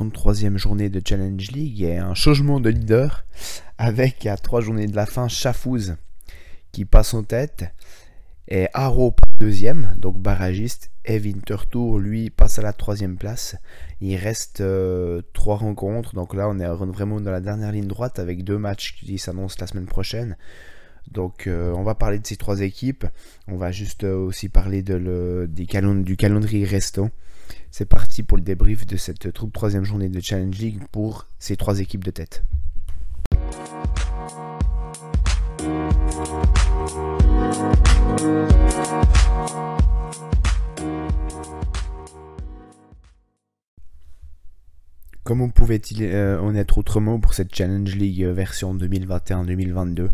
33e journée de Challenge League et un changement de leader avec à trois journées de la fin Chafouz qui passe en tête et Haro deuxième, donc barragiste, et Winterthur lui passe à la troisième place. Il reste euh, trois rencontres, donc là on est vraiment dans la dernière ligne droite avec deux matchs qui s'annoncent la semaine prochaine. Donc euh, on va parler de ces trois équipes. On va juste euh, aussi parler du calendrier restant. C'est parti pour le débrief de cette troupe troisième journée de Challenge League pour ces trois équipes de tête. Comment pouvait-il euh, en être autrement pour cette Challenge League version 2021-2022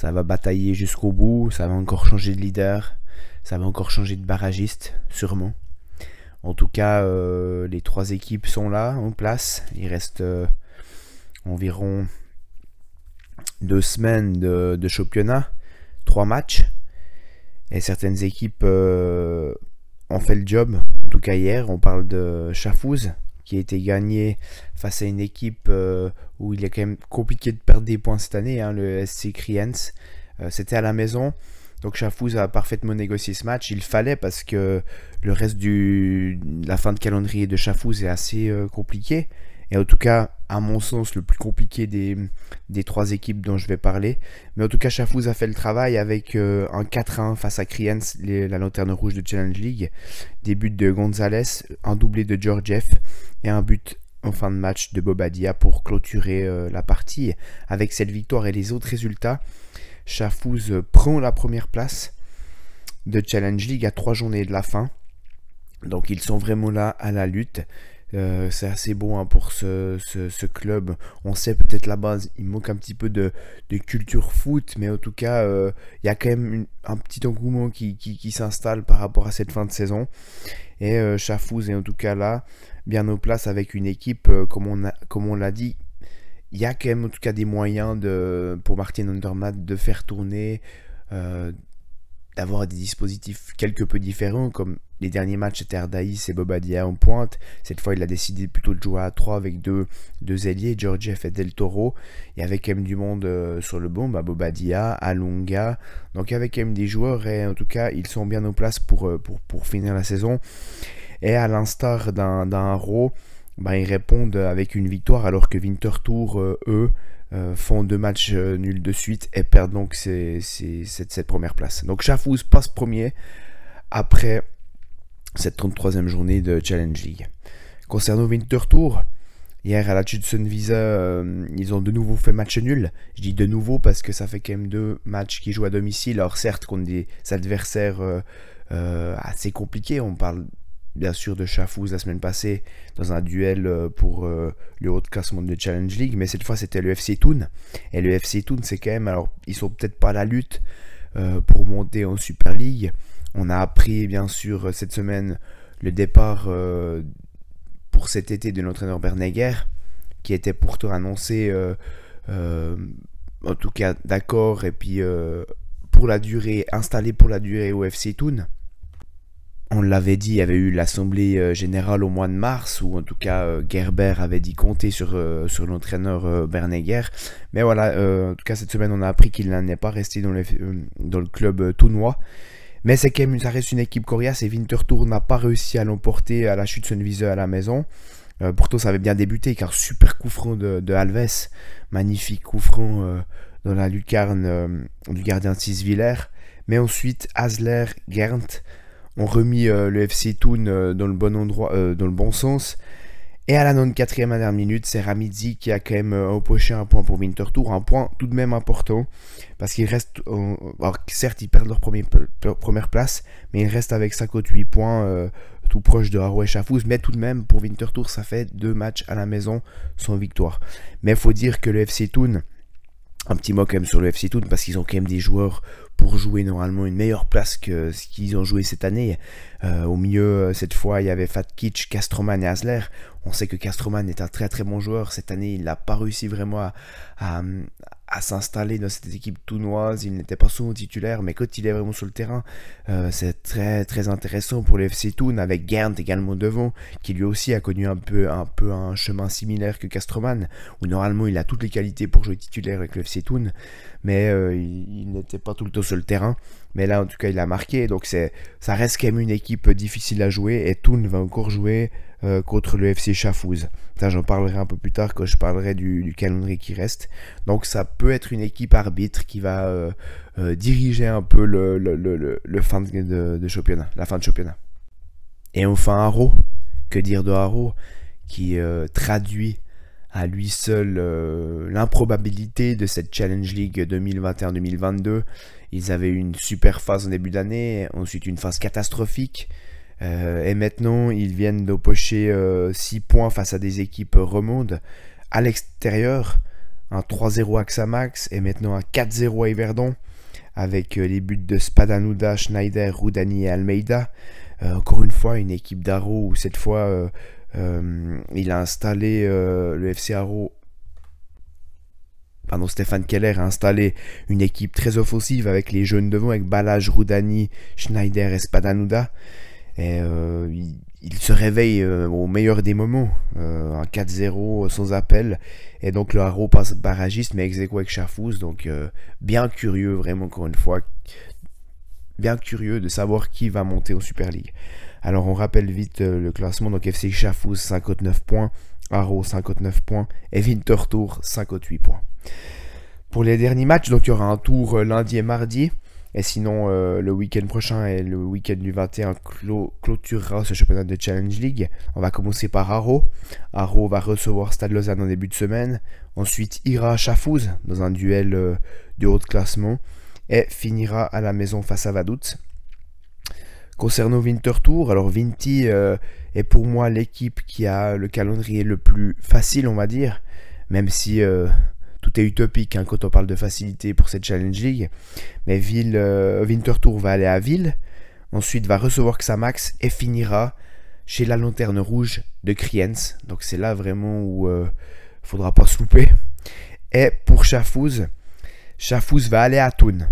ça va batailler jusqu'au bout, ça va encore changer de leader, ça va encore changer de barragiste, sûrement. En tout cas, euh, les trois équipes sont là, en place. Il reste euh, environ deux semaines de, championnat, trois matchs. Et certaines équipes euh, ont fait le job. En tout cas, hier, on parle de Chafouz, qui a été gagné face à une équipe où il est quand même compliqué de perdre des points cette année, hein, le SC Kriens. C'était à la maison. Donc Chafouz a parfaitement négocié ce match. Il fallait parce que le reste de la fin de calendrier de Chafouz est assez euh, compliqué et en tout cas, à mon sens, le plus compliqué des, trois équipes dont je vais parler. Mais en tout cas, Chafouz a fait le travail avec euh, un 4-1 face à Kriens, la lanterne rouge de Challenge League. Des buts de Gonzalez, un doublé de Georgiev et un but en fin de match de Bobadia pour clôturer euh, la partie. Avec cette victoire et les autres résultats, Chafouz prend la première place de Challenge League à trois journées de la fin. Donc ils sont vraiment là à la lutte. Euh, c'est assez beau hein, pour ce, club. On sait peut-être la base, il manque un petit peu de, culture foot, mais en tout cas, euh, il y a quand même un petit engouement qui, s'installe par rapport à cette fin de saison. Et euh, Chafouz est en tout cas là, bien en place avec une équipe, comme on l'a dit. Il y a quand même en tout cas des moyens pour Martin Undermatt de faire tourner, d'avoir des dispositifs quelque peu différents, comme les derniers matchs, c'était Ardaïs et Bobadia en pointe. Cette fois, il a décidé plutôt de jouer à 3 avec deux, deux ailiers, Georgiev et Del Toro. Il y avait quand même du monde euh, sur le bon, bah, Bobadia, Alonga. Donc, il y avait quand même des joueurs et en tout cas, ils sont bien en place pour, euh, finir la saison. Et à l'instar d'un Raw, bah, ils répondent avec une victoire alors que Winterthur, euh, eux, font deux matchs nuls de suite et perdent donc cette, première place. Donc Chafouz passe premier après cette 33e journée de Challenge League. Concernant Winter Tour, hier à la Judson Visa, euh, ils ont de nouveau fait match nul. Je dis de nouveau parce que ça fait quand même deux matchs qui jouent à domicile. Alors certes contre des adversaires euh, euh, assez compliqués, on parle bien sûr de Chafouz la semaine passée dans un duel pour le haut de classement de Challenge League, mais cette fois c'était le FC Toon. Et le FC Toon, c'est quand même, alors ils sont peut-être pas à la lutte pour monter en Super League, on a appris bien sûr cette semaine le départ euh, pour cet été de l'entraîneur Bernegger, qui était pourtant annoncé, euh, euh, en tout cas d'accord, et puis pour la durée, installé pour la durée au FC Toon. On l'avait dit, il y avait eu l'assemblée générale au mois de mars, où en tout cas Gerber avait dit compter sur, sur l'entraîneur Bernegger. Mais voilà, en tout cas cette semaine on a appris qu'il n'est pas resté dans, le club tournois. Mais c'est quand même, ça reste une équipe coriace et Winterthur n'a pas réussi à l'emporter à la chute Sunvise à la maison. Euh, pourtant, ça avait bien débuté car super coup franc de, Alves, magnifique coup franc euh, dans la lucarne euh, du gardien de Sisviller. Mais ensuite, Hasler, Gernt ont remis le FC Thun dans le bon endroit, dans le bon sens. Et à la 94e dernière minute, c'est Ramidzi qui a quand même euh, empoché un point pour Winterthur, un point tout de même important, parce qu'il reste, euh, alors certes ils perdent leur, première place, mais ils restent avec 58 points, euh, tout proche de Haro et mais tout de même pour Winterthur ça fait deux matchs à la maison sans victoire. Mais il faut dire que le FC Thun, un petit mot quand même sur le FC Thun, parce qu'ils ont quand même des joueurs pour jouer normalement une meilleure place que ce qu'ils ont joué cette année. Euh, au milieu, cette fois, il y avait Fatkich, Castroman et Hasler. On sait que Castroman est un très très bon joueur. Cette année, il n'a pas réussi vraiment à, à s'installer dans cette équipe tournoise. Il n'était pas souvent titulaire, mais quand il est vraiment sur le terrain, euh, c'est très très intéressant pour le FC Thun avec Gant également devant, qui lui aussi a connu un peu un chemin similaire que Castroman, où normalement il a toutes les qualités pour jouer titulaire avec le FC Thun, mais euh, il, n'était pas tout le temps sur le terrain. Mais là, en tout cas, il a marqué, donc c'est ça reste quand même une équipe difficile à jouer, et Thun va encore jouer euh, contre le FC Chafouz. Ça, j'en parlerai un peu plus tard quand je parlerai du, calendrier qui reste. Donc, ça peut être une équipe arbitre qui va euh, diriger un peu le, la fin de championnat. Et enfin, Haro. Que dire de Haro qui traduit à lui seul l'improbabilité de cette Challenge League 2021-2022. Ils avaient une super phase en début d'année, ensuite une phase catastrophique. Euh, et maintenant, ils viennent de pocher 6 euh, points face à des équipes remondes à l'extérieur. Un 3-0 à Xamax et maintenant un 4-0 à Yverdon avec euh, les buts de Spadanuda, Schneider, Rudani et Almeida. encore une fois, une équipe d'Aro cette fois il a installé le FC Aro. Pardon, Stéphane Keller a installé une équipe très offensive avec les jeunes devant, avec Balaj, Rudani, Schneider et Spadanuda. Et euh, il, se réveille euh, au meilleur des moments, euh, un 4-0 sans appel. Et donc le Haro passe barragiste, mais ex avec Chafouz. Donc bien curieux, vraiment, encore une fois, bien curieux de savoir qui va monter en Super League. Alors on rappelle vite le classement. Donc FC Chafouz 59 points, Haro 59 points et Winterthur 58 points. Pour les derniers matchs, donc il y aura un tour lundi et mardi. Et sinon, euh, le week-end prochain et le week-end du 21 clôturera ce championnat de Challenge League. On va commencer par Haro. Haro va recevoir Stade Lausanne en début de semaine. Ensuite, ira à Chafouz dans un duel euh, de haut classement. Et finira à la maison face à Vaduz. Concernant Winter Tour, alors Vinti euh, est pour moi l'équipe qui a le calendrier le plus facile, on va dire. Même si tout est utopique hein, quand on parle de facilité pour cette Challenge League. Mais Ville, euh, Winterthur va aller à Ville, ensuite va recevoir Xamax et finira chez la lanterne rouge de Kriens. Donc c'est là vraiment où il euh, faudra pas se louper. Et pour Chafouz, Chafouz va aller à Thun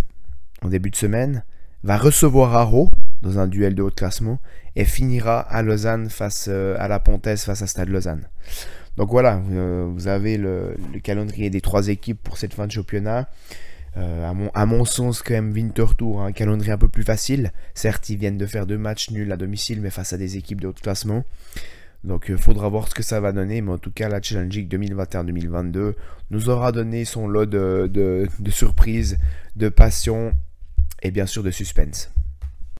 en début de semaine, va recevoir Haro dans un duel de haut classement et finira à Lausanne face euh, à la Pontaise face à Stade Lausanne. Donc voilà, euh, vous avez le, calendrier des trois équipes pour cette fin de championnat. Euh, à, mon, sens, quand même, Winter Tour, un calendrier un peu plus facile. Certes, ils viennent de faire deux matchs nuls à domicile, mais face à des équipes de haut classement. Donc il faudra voir ce que ça va donner, mais en tout cas la Challenge League 2021-2022 nous aura donné son lot de, de surprises, de passion et bien sûr de suspense.